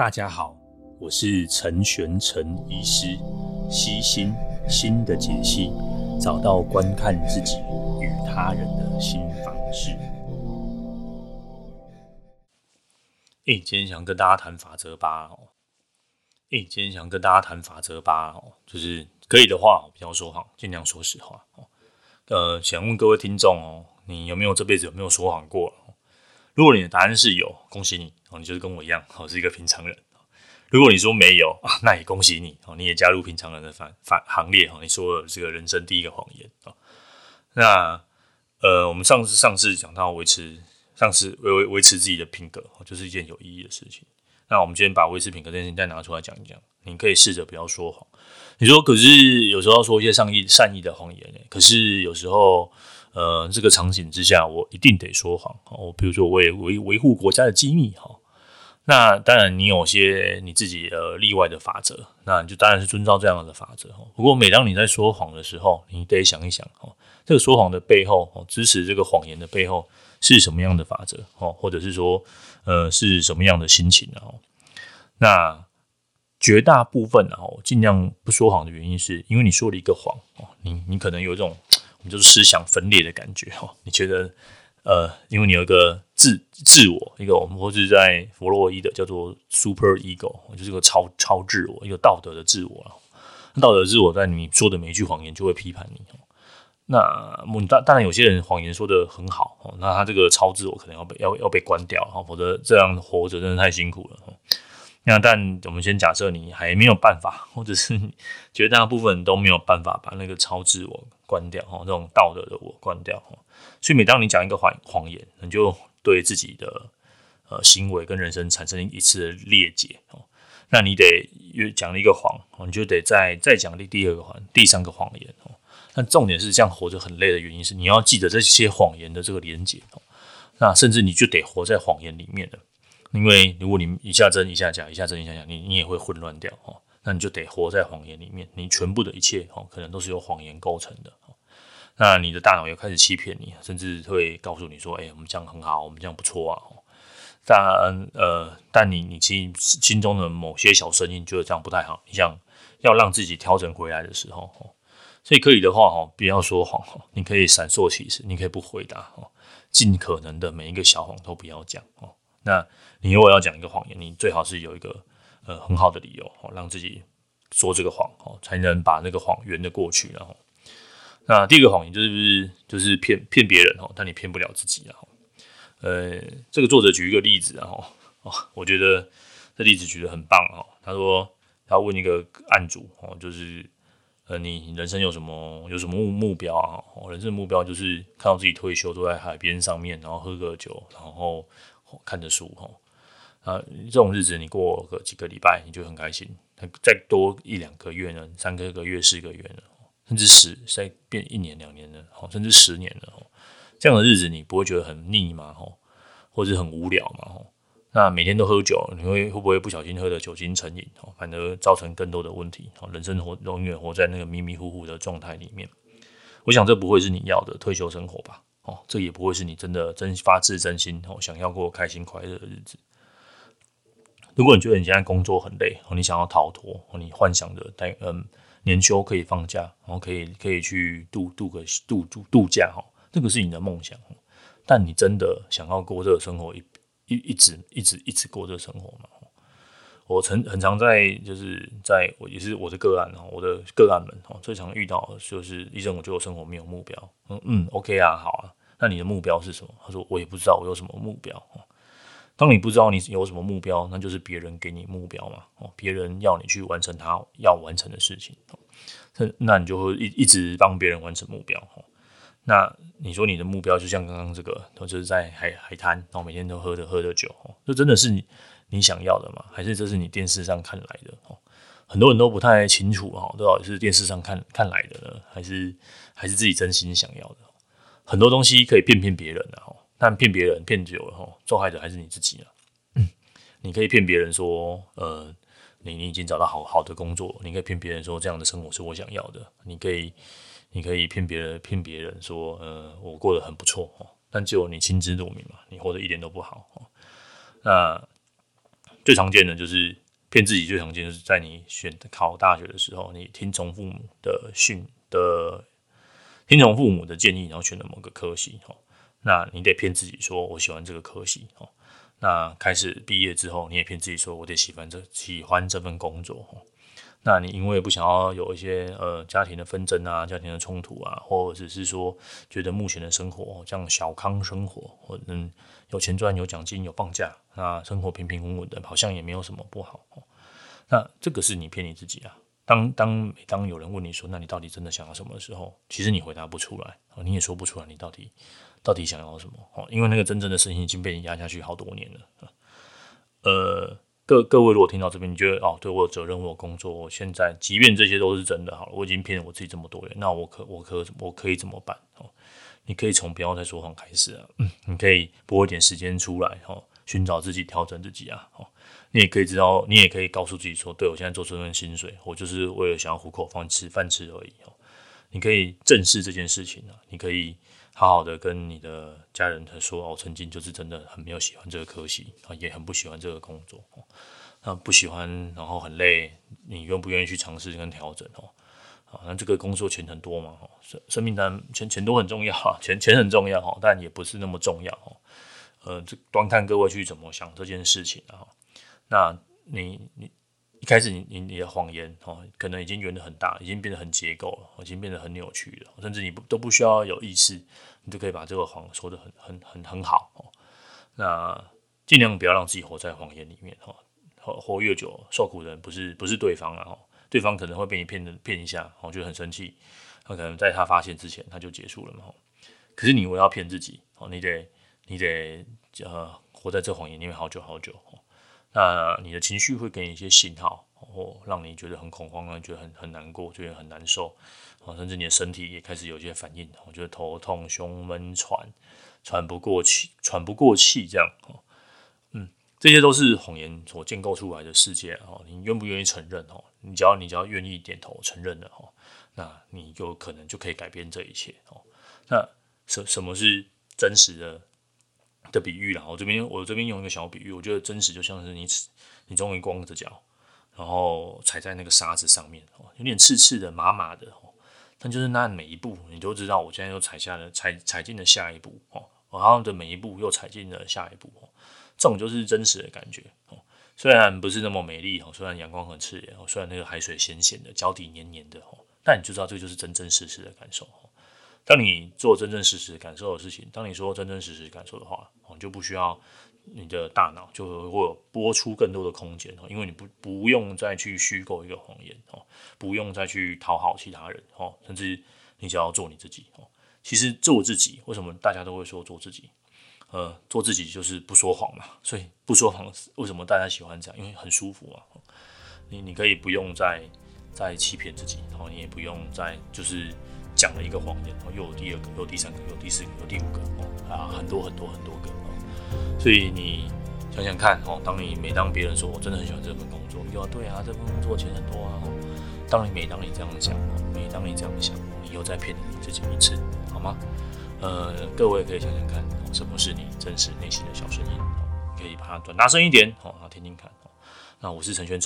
大家好，我是陈玄陈医师，悉心心的解析，找到观看自己与他人的新方式。诶，今天想跟大家谈法则八哦。诶，今天想跟大家谈法则八哦，就是可以的话，不要说谎，尽量说实话哦。呃，想问各位听众哦，你有没有这辈子有没有说谎过？如果你的答案是有，恭喜你哦，你就是跟我一样哦，是一个平常人。如果你说没有，那也恭喜你哦，你也加入平常人的反反行列哦。你说了这个人生第一个谎言啊。那呃，我们上次上次讲到维持上次维维维持自己的品格，就是一件有意义的事情。那我们今天把维持品格这件事情再拿出来讲一讲。你可以试着不要说谎。你说可是有时候要说一些善意善意的谎言，可是有时候。呃，这个场景之下，我一定得说谎。我比如说，为维维护国家的机密，哈，那当然你有些你自己呃例外的法则，那你就当然是遵照这样的法则。不过，每当你在说谎的时候，你得想一想，哦，这个说谎的背后，哦，支持这个谎言的背后是什么样的法则，哦，或者是说，呃，是什么样的心情，哦，那绝大部分，然后尽量不说谎的原因，是因为你说了一个谎，哦，你你可能有这种。我们就是思想分裂的感觉哈，你觉得呃，因为你有一个自自我，一个我们或是在弗洛伊德叫做 super ego，就是个超超自我，一个道德的自我。道德自我在你说的每一句谎言就会批判你。那当当然有些人谎言说的很好，那他这个超自我可能要被要要被关掉，否则这样活着真的太辛苦了。那但我们先假设你还没有办法，或者是绝大部分都没有办法把那个超自我关掉哈，这种道德的我关掉哈。所以每当你讲一个谎谎言，你就对自己的呃行为跟人生产生一次的裂解哦。那你得又讲了一个谎，你就得再再讲第第二个谎，第三个谎言哦。但重点是这样活着很累的原因是你要记得这些谎言的这个连结哦。那甚至你就得活在谎言里面了。因为如果你一下真一下假，一下真一下假，你你也会混乱掉哦。那你就得活在谎言里面，你全部的一切哦，可能都是由谎言构成的。那你的大脑又开始欺骗你，甚至会告诉你说：“哎，我们这样很好，我们这样不错啊。”但呃，但你你其实心中的某些小声音觉得这样不太好，你想要让自己调整回来的时候哦，所以可以的话哈，不要说谎，你可以闪烁其词，你可以不回答哦，尽可能的每一个小谎都不要讲哦。那你如果要讲一个谎言，你最好是有一个呃很好的理由哦，让自己说这个谎哦，才能把那个谎圆的过去。然后，那第一个谎言就是就是骗骗别人哦，但你骗不了自己。然后，呃，这个作者举一个例子，然后哦，我觉得这例子举得很棒哦。他说他问一个案主哦，就是呃，你人生有什么有什么目目标啊？哦，人生目标就是看到自己退休，坐在海边上面，然后喝个酒，然后。看着书哈，啊，这种日子你过个几个礼拜，你就很开心。再多一两个月呢，三个个月、四个月呢，甚至十，再变一年、两年了，甚至十年了，这样的日子你不会觉得很腻吗？或者很无聊吗？那每天都喝酒，你会会不会不小心喝的酒精成瘾？反而造成更多的问题。人生活永远活在那个迷迷糊糊的状态里面。我想这不会是你要的退休生活吧？哦，这也不会是你真的真发自真心哦想要过开心快乐的日子。如果你觉得你现在工作很累哦，你想要逃脱哦，你幻想着待嗯年休可以放假，然后可以可以去度度个度度度假哈，这个是你的梦想。但你真的想要过这个生活一一一直一直一直过这个生活吗？我曾很常在就是在我也是我的个案哦，我的个案们哦，最常遇到就是医生，我觉得我生活没有目标。嗯嗯，OK 啊，好啊。那你的目标是什么？他说我也不知道我有什么目标。当你不知道你有什么目标，那就是别人给你目标嘛。哦，别人要你去完成他要完成的事情。那那你就会一一直帮别人完成目标。那你说你的目标就像刚刚这个，就是在海海滩，然后每天都喝着喝着酒。这真的是你想要的吗？还是这是你电视上看来的？哦很多人都不太清楚哈，到底是电视上看看来的呢，还是还是自己真心想要的？很多东西可以骗骗别人的，但骗别人骗久了哈，受害者还是你自己啊。嗯，你可以骗别人说，呃，你你已经找到好好的工作，你可以骗别人说这样的生活是我想要的。你可以，你可以骗别人骗别人说，呃，我过得很不错，但只有你心知肚明嘛，你活得一点都不好。那最常见的就是骗自己，最常见就是在你选考大学的时候，你听从父母的训的，听从父母的建议，然后选了某个科系，哦，那你得骗自己说我喜欢这个科系，哦，那开始毕业之后，你也骗自己说我得喜欢这喜欢这份工作，哦。那你因为不想要有一些呃家庭的纷争啊，家庭的冲突啊，或者是说觉得目前的生活这样小康生活，或者嗯有钱赚、有奖金、有放假，那生活平平稳稳的，好像也没有什么不好。那这个是你骗你自己啊。当当当有人问你说，那你到底真的想要什么的时候，其实你回答不出来，你也说不出来你到底到底想要什么哦，因为那个真正的声音已经被你压下去好多年了，呃。各各位，如果听到这边，你觉得哦，对我有责任，我有工作，我现在即便这些都是真的，好了，我已经骗了我自己这么多年，那我可我可我可以怎么办？哦，你可以从不要再说谎开始啊，嗯，你可以拨一点时间出来，哦，寻找自己，调整自己啊，哦，你也可以知道，你也可以告诉自己说，对我现在做这份薪水，我就是为了想要糊口饭吃饭吃而已，哦，你可以正视这件事情啊，你可以。好好的跟你的家人他说，我曾经就是真的很没有喜欢这个科系啊，也很不喜欢这个工作，那不喜欢，然后很累，你愿不愿意去尝试跟调整哦？啊，那这个工作钱很多嘛？生生命当然钱钱都很重要哈，钱钱很重要哈，但也不是那么重要哦。呃，这端看各位去怎么想这件事情啊。那你你。一开始你你的谎言哦，可能已经圆得很大，已经变得很结构了，已经变得很扭曲了，甚至你不都不需要有意识，你就可以把这个谎说得很很很很好哦。那尽量不要让自己活在谎言里面哦，活活越久受苦的人不是不是对方啊，对方可能会被你骗的骗一下，我觉得很生气，他可能在他发现之前他就结束了嘛。可是你我要骗自己哦，你得你得呃活在这谎言里面好久好久。那你的情绪会给你一些信号，或让你觉得很恐慌，让你觉得很很难过，觉得很难受啊，甚至你的身体也开始有些反应，我觉得头痛、胸闷、喘、喘不过气、喘不过气这样，嗯，这些都是谎言所建构出来的世界哦。你愿不愿意承认哦？你只要你只要愿意点头承认了哦，那你有可能就可以改变这一切哦。那什什么是真实的？的比喻啦，我这边我这边用一个小比喻，我觉得真实就像是你你终于光着脚，然后踩在那个沙子上面，有点刺刺的、麻麻的哦，但就是那每一步，你都知道我现在又踩下了踩踩进了下一步哦，然后的每一步又踩进了下一步哦，这种就是真实的感觉哦，虽然不是那么美丽哦，虽然阳光很刺眼哦，虽然那个海水咸咸的，脚底黏黏的哦，但你就知道这就是真真实实的感受。当你做真真实实感受的事情，当你说真真实实感受的话，哦，就不需要你的大脑就会有播出更多的空间哦，因为你不不用再去虚构一个谎言哦，不用再去讨好其他人哦，甚至你只要做你自己哦。其实做自己，为什么大家都会说做自己？呃，做自己就是不说谎嘛，所以不说谎，为什么大家喜欢这样？因为很舒服啊。你你可以不用再再欺骗自己，然后你也不用再就是。讲了一个谎言，然后又有第二个，又有第三个，又有第四个，又有第五个，哦啊，很多很多很多个哦。所以你想想看哦，当你每当别人说我真的很喜欢这份工作，又要对啊，这份工作钱很多啊。当你每当你这样想，每当你这样想，你又在骗你自己一次，好吗？呃，各位可以想想看，什么是你真实内心的小声音？可以把它转大声一点，好，听听看。那我是陈轩。